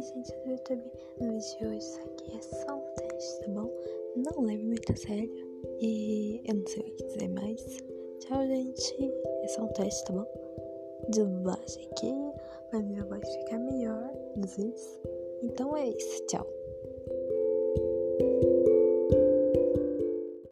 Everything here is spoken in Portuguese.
Oi, gente do YouTube. No vídeo de hoje, isso aqui é só um teste, tá bom? Não leve muito a sério. E eu não sei o que dizer mais. Tchau, gente. É só um teste, tá bom? De baixo aqui, pra minha voz ficar melhor nos vídeos. Então é isso. Tchau.